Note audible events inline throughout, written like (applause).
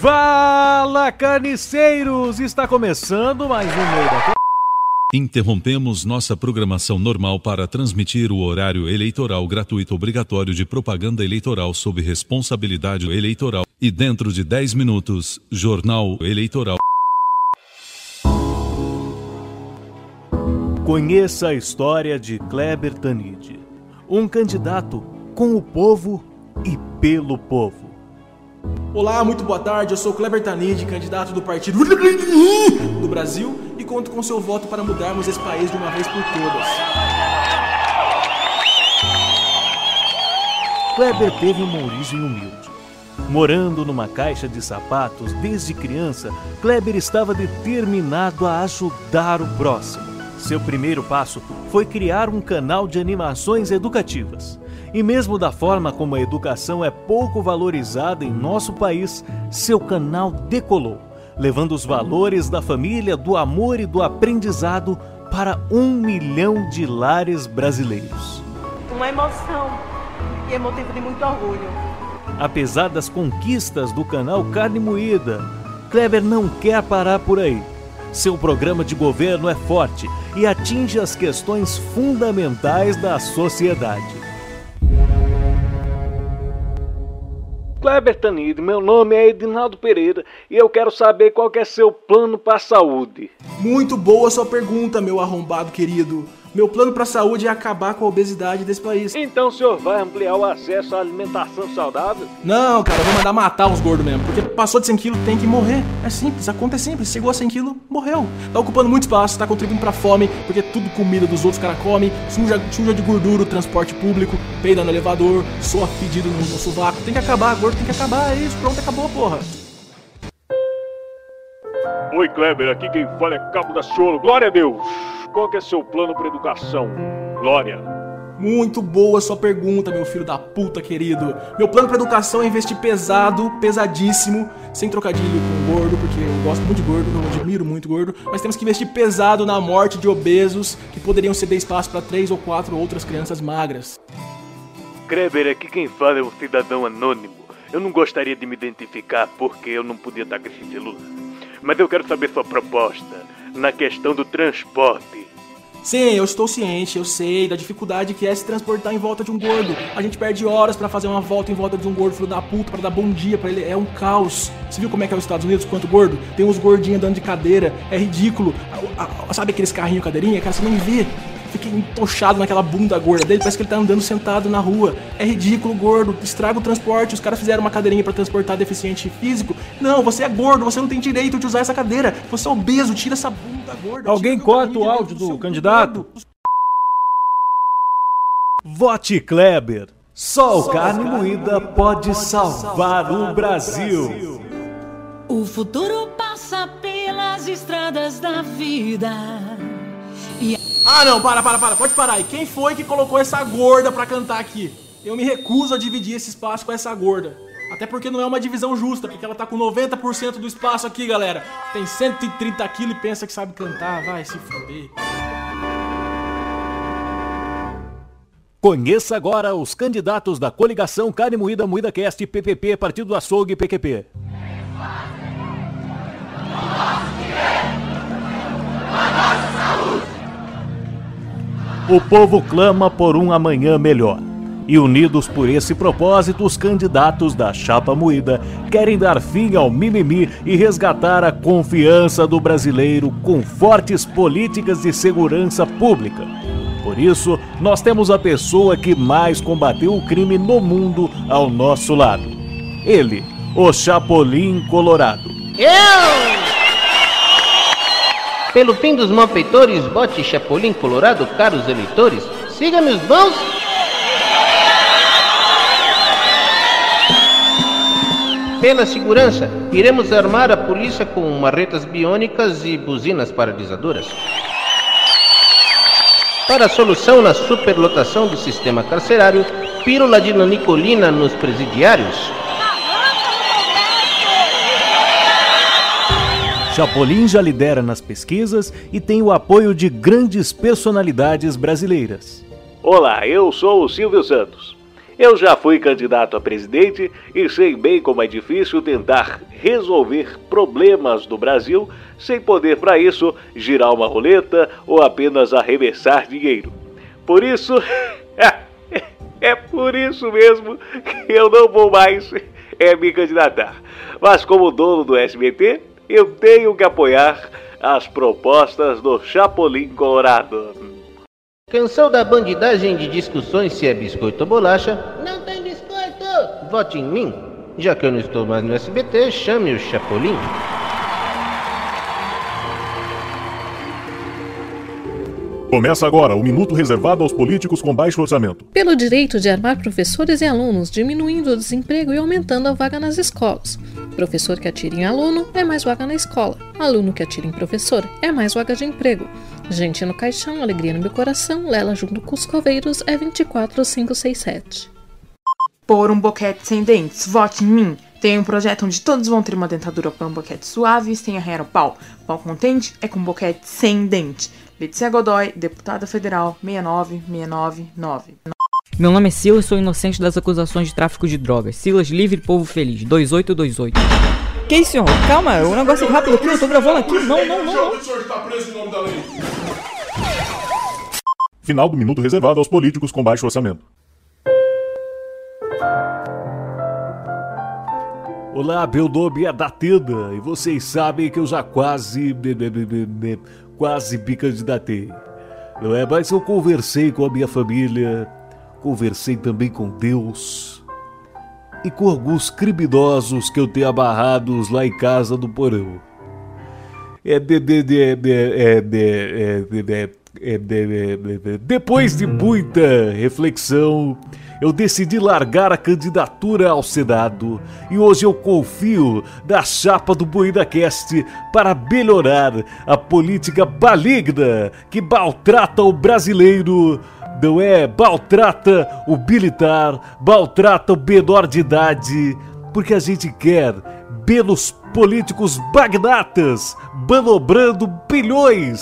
Fala, carniceiros! Está começando mais um Meio Interrompemos nossa programação normal para transmitir o horário eleitoral gratuito obrigatório de propaganda eleitoral sob responsabilidade eleitoral e dentro de 10 minutos, Jornal Eleitoral. Conheça a história de Kleber Tanid, um candidato com o povo e pelo povo. Olá, muito boa tarde. Eu sou Kleber Tanid, candidato do Partido (laughs) do Brasil e conto com seu voto para mudarmos esse país de uma vez por todas. Kleber teve uma origem humilde. Morando numa caixa de sapatos desde criança, Kleber estava determinado a ajudar o próximo. Seu primeiro passo foi criar um canal de animações educativas. E mesmo da forma como a educação é pouco valorizada em nosso país, seu canal decolou, levando os valores da família, do amor e do aprendizado para um milhão de lares brasileiros. Uma emoção e é motivo de muito orgulho. Apesar das conquistas do canal Carne Moída, Kleber não quer parar por aí. Seu programa de governo é forte e atinge as questões fundamentais da sociedade. Kleber Tanid, meu nome é Edinaldo Pereira e eu quero saber qual que é seu plano para a saúde. Muito boa sua pergunta, meu arrombado querido. Meu plano para a saúde é acabar com a obesidade desse país. Então o senhor vai ampliar o acesso à alimentação saudável? Não, cara, eu vou mandar matar os gordos mesmo. Porque passou de 100 quilos, tem que morrer. É simples, a conta é simples. Chegou a 100 quilos, morreu. Tá ocupando muito espaço, tá contribuindo pra fome, porque tudo comida dos outros caras comem, suja, suja de gordura o transporte público, peida no elevador, soa fedido no, no sovaco. Tem que acabar, gordo tem que acabar, é isso, pronto, acabou, porra. Oi, Kleber, aqui quem fala é Cabo da Ciolo. Glória a Deus! Qual que é seu plano para educação? Glória! Muito boa sua pergunta, meu filho da puta querido. Meu plano para educação é investir pesado, pesadíssimo, sem trocadilho com gordo, porque eu gosto muito de gordo, eu admiro muito gordo, mas temos que investir pesado na morte de obesos que poderiam ceder espaço para três ou quatro outras crianças magras. Kleber, aqui quem fala é o cidadão anônimo. Eu não gostaria de me identificar porque eu não podia dar de luz. Mas eu quero saber sua proposta na questão do transporte. Sim, eu estou ciente, eu sei da dificuldade que é se transportar em volta de um gordo. A gente perde horas para fazer uma volta em volta de um gordo, filho da puta, para dar bom dia para ele. É um caos. Você viu como é que é os Estados Unidos quanto gordo? Tem uns gordinhos andando de cadeira, é ridículo. Sabe aqueles carrinhos cadeirinha? Cara, você nem vê fica entochado naquela bunda gorda dele, parece que ele tá andando sentado na rua. É ridículo, gordo, estraga o transporte. Os caras fizeram uma cadeirinha para transportar deficiente físico. Não, você é gordo, você não tem direito de usar essa cadeira. Você é obeso, tira essa bunda gorda. Alguém corta o áudio do, do candidato? Gordo. Vote Kleber. Só o carne moída pode salvar o Brasil. O futuro passa pelas estradas da vida. Ah, não, para, para, para, pode parar. E quem foi que colocou essa gorda pra cantar aqui? Eu me recuso a dividir esse espaço com essa gorda. Até porque não é uma divisão justa, porque ela tá com 90% do espaço aqui, galera. Tem 130 quilos e pensa que sabe cantar. Vai se fuder. Conheça agora os candidatos da coligação Carne Moída Moída Cast PPP Partido do Açougue PQP. O povo clama por um amanhã melhor. E unidos por esse propósito, os candidatos da chapa moída querem dar fim ao mimimi e resgatar a confiança do brasileiro com fortes políticas de segurança pública. Por isso, nós temos a pessoa que mais combateu o crime no mundo ao nosso lado. Ele, o Chapolin Colorado. Eu! Pelo fim dos malfeitores, bote Chapolin Colorado, caros eleitores. Siga meus bons. Pela segurança, iremos armar a polícia com marretas biônicas e buzinas paralisadoras. Para a solução na superlotação do sistema carcerário, pílula de nanicolina nos presidiários. Chapolin já lidera nas pesquisas e tem o apoio de grandes personalidades brasileiras. Olá, eu sou o Silvio Santos. Eu já fui candidato a presidente e sei bem como é difícil tentar resolver problemas do Brasil sem poder, para isso, girar uma roleta ou apenas arremessar dinheiro. Por isso, (laughs) é por isso mesmo que eu não vou mais é, me candidatar. Mas, como dono do SBT, eu tenho que apoiar as propostas do Chapolin Colorado. Cansou da bandidagem de discussões se é biscoito ou bolacha? Não tem biscoito! Vote em mim. Já que eu não estou mais no SBT, chame o Chapolin. Começa agora o minuto reservado aos políticos com baixo orçamento. Pelo direito de armar professores e alunos, diminuindo o desemprego e aumentando a vaga nas escolas. Professor que atira em aluno é mais vaga na escola. Aluno que atira em professor é mais vaga de emprego. Gente no caixão, alegria no meu coração, Lela junto com os coveiros é 24567. Por um boquete sem dentes, vote em mim. Tem um projeto onde todos vão ter uma dentadura com um boquete suave sem arranhar o pau. Pau contente é com boquete sem dente. Letícia Godoy, deputada federal 69699. Meu nome é Silas, sou inocente das acusações de tráfico de drogas. Silas Livre Povo Feliz, 2828. Que isso, senhor? Calma, o negócio é rápido aqui, eu tô gravando aqui. Não, não, não. O senhor está preso em nome da lei. Final do minuto reservado aos políticos com baixo orçamento. Olá, meu nome é Datena e vocês sabem que eu já quase quase me candidatei. Não é? Mas eu conversei com a minha família, conversei também com Deus e com alguns criminosos que eu tenho amarrados lá em casa do porão. De, de, de, de, de, de, de, de, depois de muita reflexão, eu decidi largar a candidatura ao Senado e hoje eu confio na chapa do BoídaCast para melhorar a política maligna que maltrata o brasileiro. Não é? Maltrata o militar, maltrata o menor de idade, porque a gente quer belos políticos magnatas manobrando bilhões,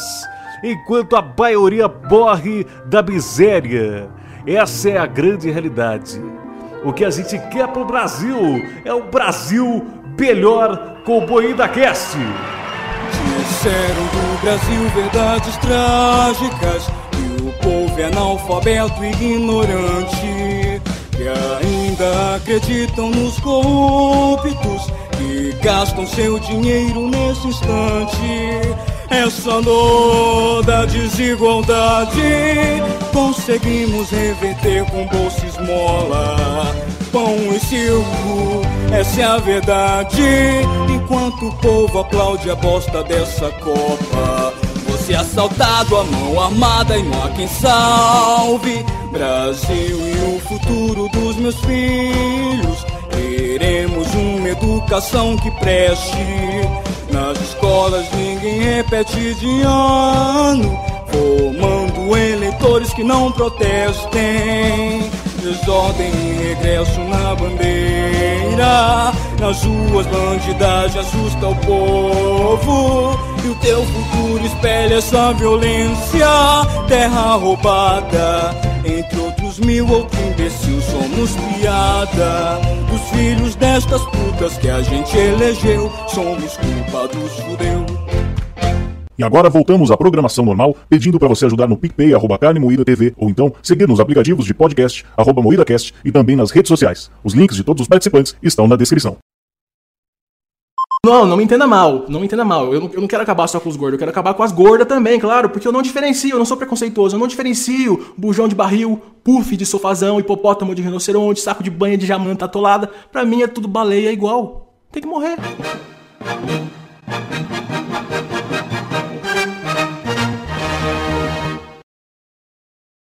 enquanto a maioria morre da miséria. Essa é a grande realidade. O que a gente quer pro Brasil é um Brasil melhor com o Boinda Cast. Disseram do Brasil verdades trágicas e o povo é analfabeto e ignorante que ainda acreditam nos corruptos que gastam seu dinheiro nesse instante essa dor da desigualdade conseguimos reverter com bolsa esmola, pão e circo, essa é a verdade. Enquanto o povo aplaude a bosta dessa Copa, é assaltado, a mão armada e não há quem salve. Brasil e o futuro dos meus filhos, queremos uma educação que preste nas escolas ninguém repete de ano, formando eleitores que não protestem. Desordem e regresso na bandeira. Nas ruas, bandidagem assusta o povo. E o teu futuro espelha essa violência. Terra roubada, entre outros mil, outro imbecil, somos piada. Dos filhos destas putas que a gente elegeu, somos culpa dos. E agora voltamos à programação normal, pedindo para você ajudar no PicPay, arroba Carne Moída TV, ou então seguir nos aplicativos de podcast, arroba MoídaCast, e também nas redes sociais. Os links de todos os participantes estão na descrição. Não, não me entenda mal, não me entenda mal. Eu não, eu não quero acabar só com os gordos, eu quero acabar com as gordas também, claro, porque eu não diferencio, eu não sou preconceituoso, eu não diferencio bujão de barril, puff de sofazão, hipopótamo de rinoceronte, saco de banha de jamanta atolada. Pra mim é tudo baleia igual. Tem que morrer.